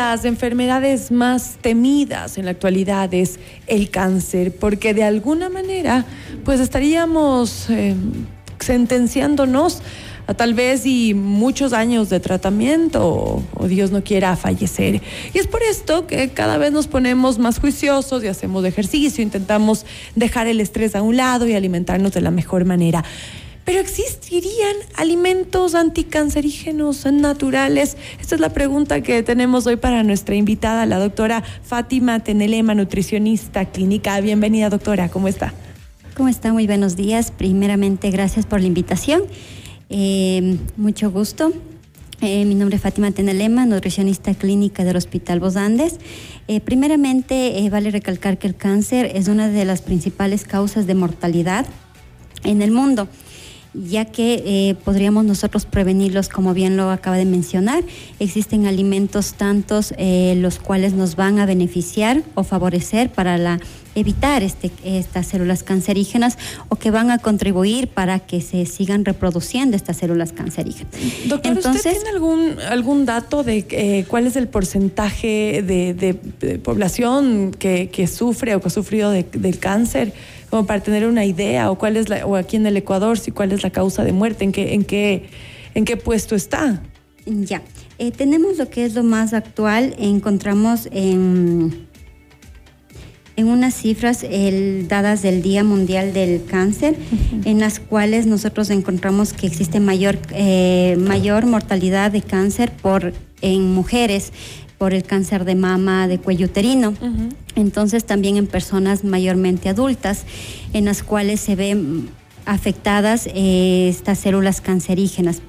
las enfermedades más temidas en la actualidad es el cáncer, porque de alguna manera pues estaríamos eh, sentenciándonos a tal vez y muchos años de tratamiento o, o, Dios no quiera fallecer. Y es por esto que cada vez nos ponemos más juiciosos y hacemos ejercicio, intentamos dejar el estrés a un lado y alimentarnos de la mejor manera. Pero ¿existirían alimentos anticancerígenos naturales? Esta es la pregunta que tenemos hoy para nuestra invitada, la doctora Fátima Tenelema, nutricionista clínica. Bienvenida, doctora, ¿cómo está? ¿Cómo está? Muy buenos días. Primeramente, gracias por la invitación. Eh, mucho gusto. Eh, mi nombre es Fátima Tenelema, nutricionista clínica del Hospital Bos Andes. Eh, primeramente, vale recalcar que el cáncer es una de las principales causas de mortalidad en el mundo ya que eh, podríamos nosotros prevenirlos, como bien lo acaba de mencionar. Existen alimentos tantos eh, los cuales nos van a beneficiar o favorecer para la evitar este, estas células cancerígenas o que van a contribuir para que se sigan reproduciendo estas células cancerígenas. Doctor, Entonces, ¿usted tiene algún, algún dato de eh, cuál es el porcentaje de, de, de población que, que, sufre o que ha sufrido de, del cáncer? Como para tener una idea, o cuál es la, o aquí en el Ecuador, si cuál es la causa de muerte, en qué, en qué, en qué puesto está. Ya, eh, tenemos lo que es lo más actual, encontramos en en unas cifras el, dadas del Día Mundial del Cáncer, uh -huh. en las cuales nosotros encontramos que existe mayor, eh, mayor mortalidad de cáncer por, en mujeres por el cáncer de mama, de cuello uterino. Uh -huh. Entonces también en personas mayormente adultas, en las cuales se ven afectadas eh, estas células cancerígenas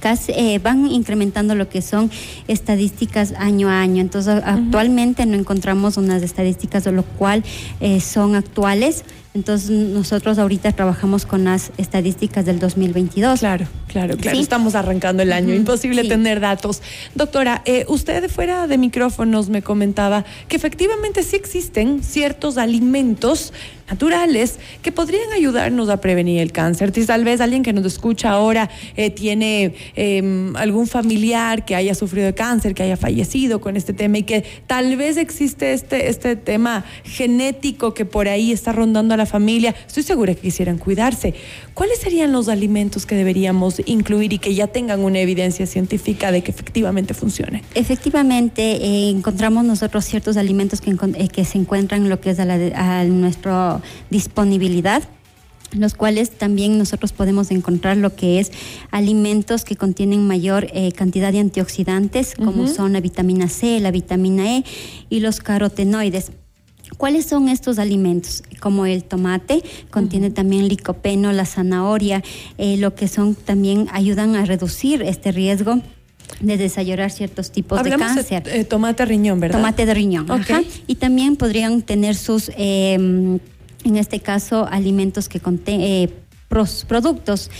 casi, eh, van incrementando lo que son estadísticas año a año. Entonces, uh -huh. actualmente no encontramos unas estadísticas de lo cual eh, son actuales. Entonces, nosotros ahorita trabajamos con las estadísticas del 2022. Claro, claro, claro. ¿Sí? Estamos arrancando el año. Uh -huh. Imposible sí. tener datos. Doctora, eh, usted fuera de micrófonos me comentaba que efectivamente sí existen ciertos alimentos naturales que podrían ayudarnos a prevenir el cáncer. Tal vez alguien que nos escucha ahora eh, tiene eh, algún familiar que haya sufrido de cáncer, que haya fallecido con este tema y que tal vez existe este, este tema genético que por ahí está rondando a la familia. Estoy segura que quisieran cuidarse. ¿Cuáles serían los alimentos que deberíamos incluir y que ya tengan una evidencia científica de que efectivamente funcionen? Efectivamente, eh, encontramos nosotros ciertos alimentos que, eh, que, se encuentran en lo que es a, la, a nuestro disponibilidad los cuales también nosotros podemos encontrar lo que es alimentos que contienen mayor eh, cantidad de antioxidantes, como uh -huh. son la vitamina C, la vitamina E y los carotenoides. ¿Cuáles son estos alimentos? Como el tomate, contiene uh -huh. también licopeno, la zanahoria, eh, lo que son también ayudan a reducir este riesgo de desarrollar ciertos tipos Hablamos de cáncer. De, eh, tomate riñón, ¿verdad? Tomate de riñón. Okay. Ajá. Y también podrían tener sus eh, en este caso alimentos que contienen eh, productos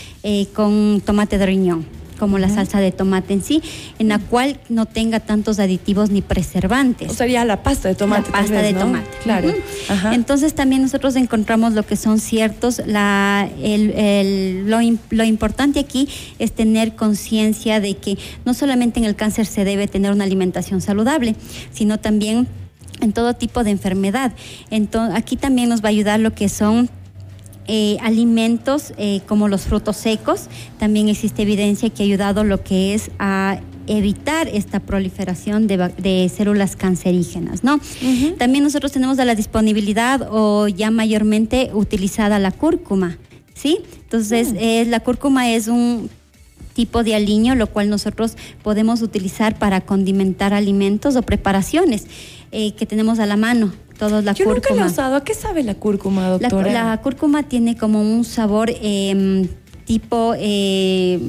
con tomate de riñón como uh -huh. la salsa de tomate en sí, en la cual no tenga tantos aditivos ni preservantes. O sería la pasta de tomate. La pasta vez, de ¿no? tomate. Claro. Uh -huh. Entonces también nosotros encontramos lo que son ciertos, la, el, el, lo, lo, importante aquí es tener conciencia de que no solamente en el cáncer se debe tener una alimentación saludable, sino también en todo tipo de enfermedad. Entonces, aquí también nos va a ayudar lo que son eh, alimentos eh, como los frutos secos. También existe evidencia que ha ayudado lo que es a evitar esta proliferación de, de células cancerígenas, ¿no? Uh -huh. También nosotros tenemos a la disponibilidad o ya mayormente utilizada la cúrcuma, ¿sí? Entonces, uh -huh. eh, la cúrcuma es un tipo de aliño, lo cual nosotros podemos utilizar para condimentar alimentos o preparaciones eh, que tenemos a la mano. Todos la Yo cúrcuma. nunca lo he usado. ¿A qué sabe la cúrcuma, doctora? La, la cúrcuma tiene como un sabor eh, tipo eh,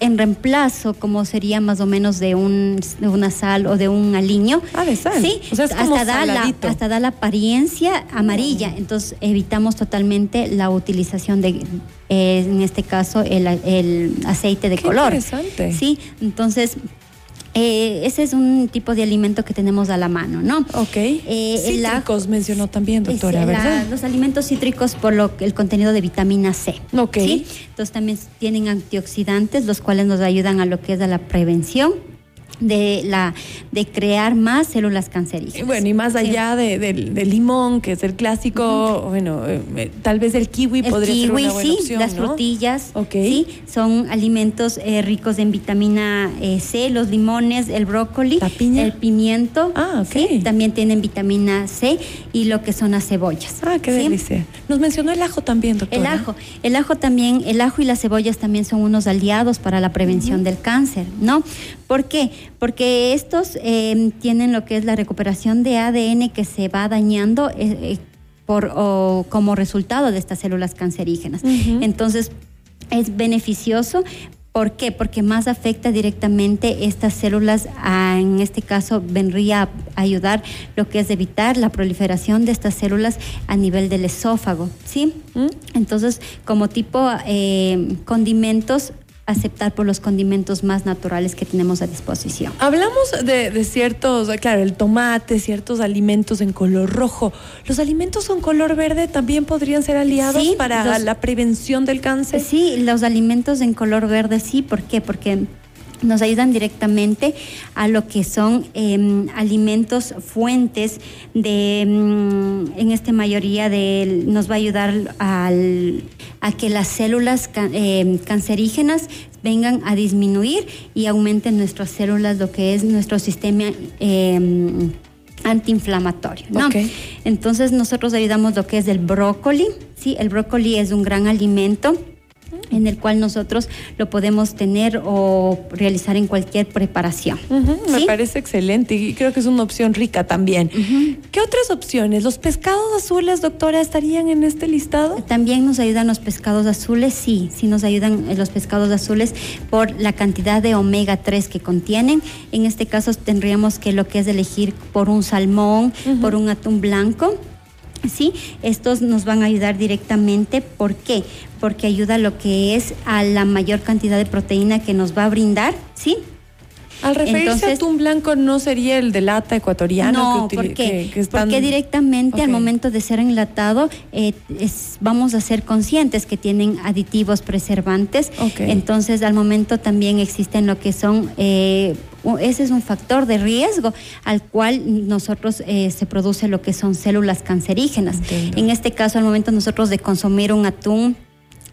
en reemplazo, como sería más o menos de, un, de una sal o de un aliño. Ah, de sal. Sí, o sea, es hasta, da la, hasta da la apariencia amarilla. Mm. Entonces evitamos totalmente la utilización de, eh, en este caso, el, el aceite de Qué color. Interesante. Sí, entonces eh, ese es un tipo de alimento que tenemos a la mano, ¿no? Ok. Eh, cítricos la, mencionó también, doctora, ¿verdad? Los alimentos cítricos por lo, el contenido de vitamina C. Ok. ¿sí? Entonces también tienen antioxidantes, los cuales nos ayudan a lo que es a la prevención de la de crear más células cancerígenas. Bueno, y más allá de, del limón, que es el clásico, bueno, eh, eh, tal vez el kiwi podría ser una buena sí, las frutillas, sí, son alimentos eh, ricos en vitamina C, los limones, el brócoli, el pimiento, ah, sí, también tienen vitamina C y lo que son las cebollas. Ah, qué delicia. Nos mencionó el ajo también, doctora. El ajo, el ajo también, el ajo y las cebollas también son unos aliados para la prevención del cáncer, ¿no? ¿Por qué? Porque estos em, tienen lo que es la recuperación de ADN que se va dañando eh, eh, por, como resultado de estas células cancerígenas. Entonces, es beneficioso ¿Por qué? Porque más afecta directamente estas células, en este caso vendría a ayudar lo que es evitar la proliferación de estas células a nivel del esófago, ¿sí? ¿Mm? Entonces, como tipo eh, condimentos, aceptar por los condimentos más naturales que tenemos a disposición. Hablamos de, ciertos, claro, el tomate, ciertos alimentos en color rojo. ¿Los alimentos en color verde también podrían ser aliados para la prevención del cáncer? Sí, los alimentos en color verde sí. ¿Por qué? Porque nos ayudan directamente a lo que son em, alimentos fuentes de, mm, en esta mayoría de, nos va a ayudar al, a que las células em, cancerígenas vengan a disminuir y aumenten nuestras células, lo que es nuestro sistema em, antiinflamatorio. Entonces nosotros ayudamos lo que es el brócoli, ¿sí? El brócoli es un gran alimento en el cual nosotros lo podemos tener o realizar en cualquier preparación. Me parece excelente y creo que es una opción rica también. ¿Qué otras opciones? ¿Los pescados azules, doctora, estarían en este listado? También nos ayudan los pescados azules, sí, sí nos ayudan eh, los pescados azules por la cantidad de omega 3 que contienen. En este caso tendríamos que lo que es elegir por un salmón, por un atún blanco ¿sí? Estos nos van a ayudar directamente. ¿Por qué? Porque ayuda a lo que es a la mayor cantidad de proteína que nos va a brindar, ¿sí? Al referirse a atún blanco no sería el de lata ecuatoriano no, que, ¿por qué? Porque directamente al momento de ser enlatado eh, vamos a ser conscientes que tienen aditivos preservantes. Entonces al momento también existen lo que son eh, ese es un factor de riesgo al cual nosotros eh, se produce lo que son células cancerígenas. En este caso, al momento nosotros de consumir un atún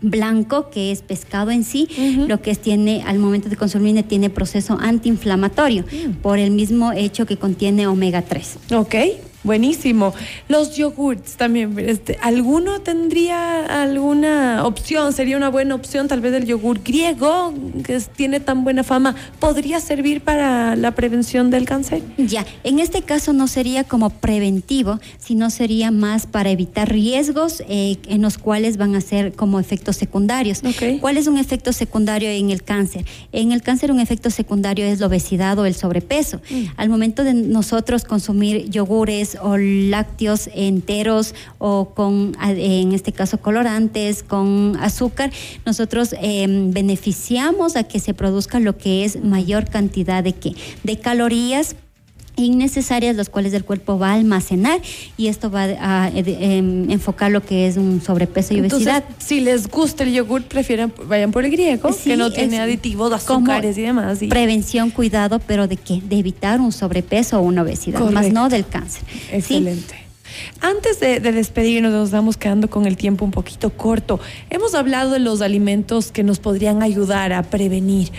blanco, que es pescado en sí, lo que es, tiene al momento de consumir tiene proceso antiinflamatorio mm. por el mismo hecho que contiene omega 3. Ok. Buenísimo. Los yogurts también, este, ¿alguno tendría alguna opción? ¿Sería una buena opción tal vez el yogur griego, que tiene tan buena fama? ¿Podría servir para la prevención del cáncer? Ya, en este caso no sería como preventivo, sino sería más para evitar riesgos eh, en los cuales van a ser como efectos secundarios. ¿Cuál es un efecto secundario en el cáncer? En el cáncer un efecto secundario es la obesidad o el sobrepeso. Mm. Al momento de nosotros consumir yogures, o lácteos enteros o con, en este caso, colorantes, con azúcar, nosotros em, beneficiamos a que se produzca lo que es mayor cantidad de, ¿qué? de calorías innecesarias, las cuales el cuerpo va a almacenar y esto va a em, enfocar lo que es un sobrepeso y obesidad. si les gusta el yogur, prefieren vayan por el griego, que no tiene aditivos, azúcares y demás. Prevención, cuidado, pero de qué? De evitar un sobrepeso o una obesidad, más no del cáncer. Excelente. Antes de, despedirnos, nos estamos quedando con el tiempo un poquito corto. Hemos hablado de los alimentos que nos podrían ayudar a prevenir.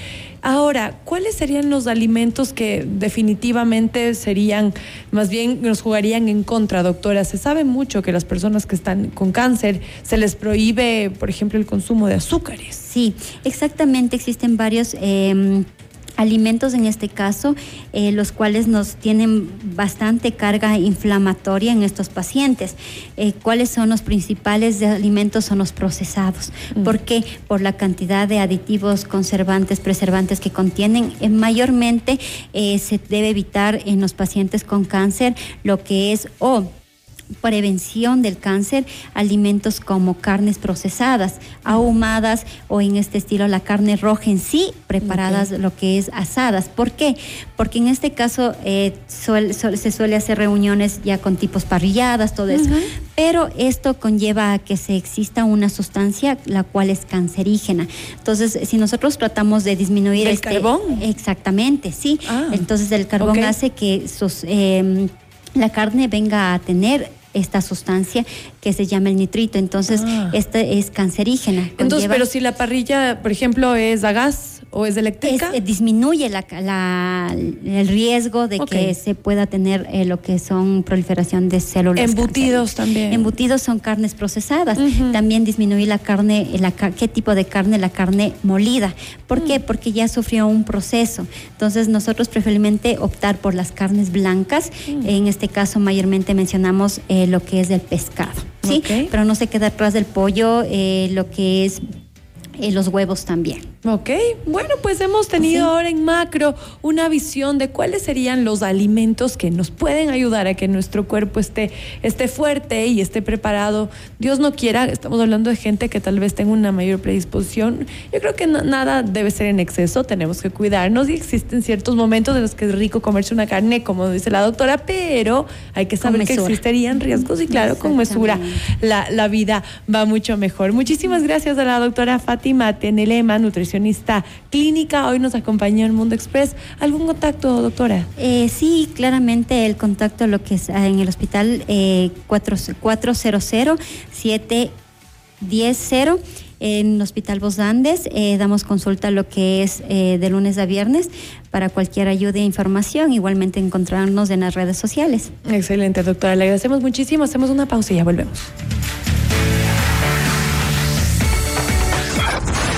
Ahora, ¿cuáles serían los alimentos que definitivamente serían, más bien nos jugarían en contra, doctora? Se sabe mucho que las personas que están con cáncer se les prohíbe, por ejemplo, el consumo de azúcares. Sí, exactamente. Existen varios eh, alimentos en este caso, eh, los cuales nos tienen bastante carga inflamatoria en estos pacientes. Eh, ¿Cuáles son los principales alimentos? Son los procesados. Mm. ¿Por qué? Por la cantidad de aditivos, conservantes, preservantes que contienen. Eh, mayormente se debe evitar en los pacientes con cáncer lo que es o prevención del cáncer alimentos como carnes procesadas, ahumadas o en este estilo la carne roja en sí, preparadas lo que es asadas. ¿Por qué? Porque en este caso eh, se suele hacer reuniones ya con tipos parrilladas, todo eso. Pero esto conlleva a que se exista una sustancia la cual es cancerígena. Entonces, si nosotros tratamos de disminuir ¿El este carbón? Exactamente, sí. Ah, Entonces el carbón hace que sus, eh, la carne venga a tener esta sustancia que se llama el nitrito. Entonces, Ah. esta es cancerígena. Entonces, Conlleva- pero si la parrilla, por ejemplo, es a gas o es es- eléctrica. eh, disminuye la- la- el riesgo de que se pueda tener eh, lo que son proliferación de células. Embutidos cancerígenas. también. Embutidos son carnes procesadas. También disminuye la carne, la, ca- ¿qué tipo de carne? La carne molida. ¿Por Mm. qué? Porque ya sufrió un proceso. Entonces nosotros preferiblemente optar por las carnes blancas. Mm. En este caso mayormente mencionamos eh, lo que es del pescado. ¿sí? Pero no se queda atrás del pollo eh, lo que es eh, los huevos también. Ok, bueno, pues hemos tenido Sí. ahora en macro una visión de cuáles serían los alimentos que nos pueden ayudar a que nuestro cuerpo esté, esté fuerte y esté preparado. Dios no quiera, estamos hablando de gente que tal vez tenga una mayor predisposición. Yo creo que na- nada debe ser en exceso, tenemos que cuidarnos y existen ciertos momentos en los que es rico comerse una carne, como dice la doctora, pero hay que saber que existirían riesgos y claro, con mesura la, la vida va mucho mejor. Muchísimas gracias a la doctora Fátima Tenelema, nutricionista clínica. Hoy nos acompañó en Mundo Express. ¿Algún contacto, doctora? Eh, sí, claramente el contacto lo que es ah, en el hospital eh, 400-710. En el Hospital Vos Andes eh, damos consulta lo que es eh, de lunes a viernes para cualquier ayuda e información. Igualmente encontrarnos en las redes sociales. Excelente, doctora. Le agradecemos muchísimo. Hacemos una pausa y ya volvemos.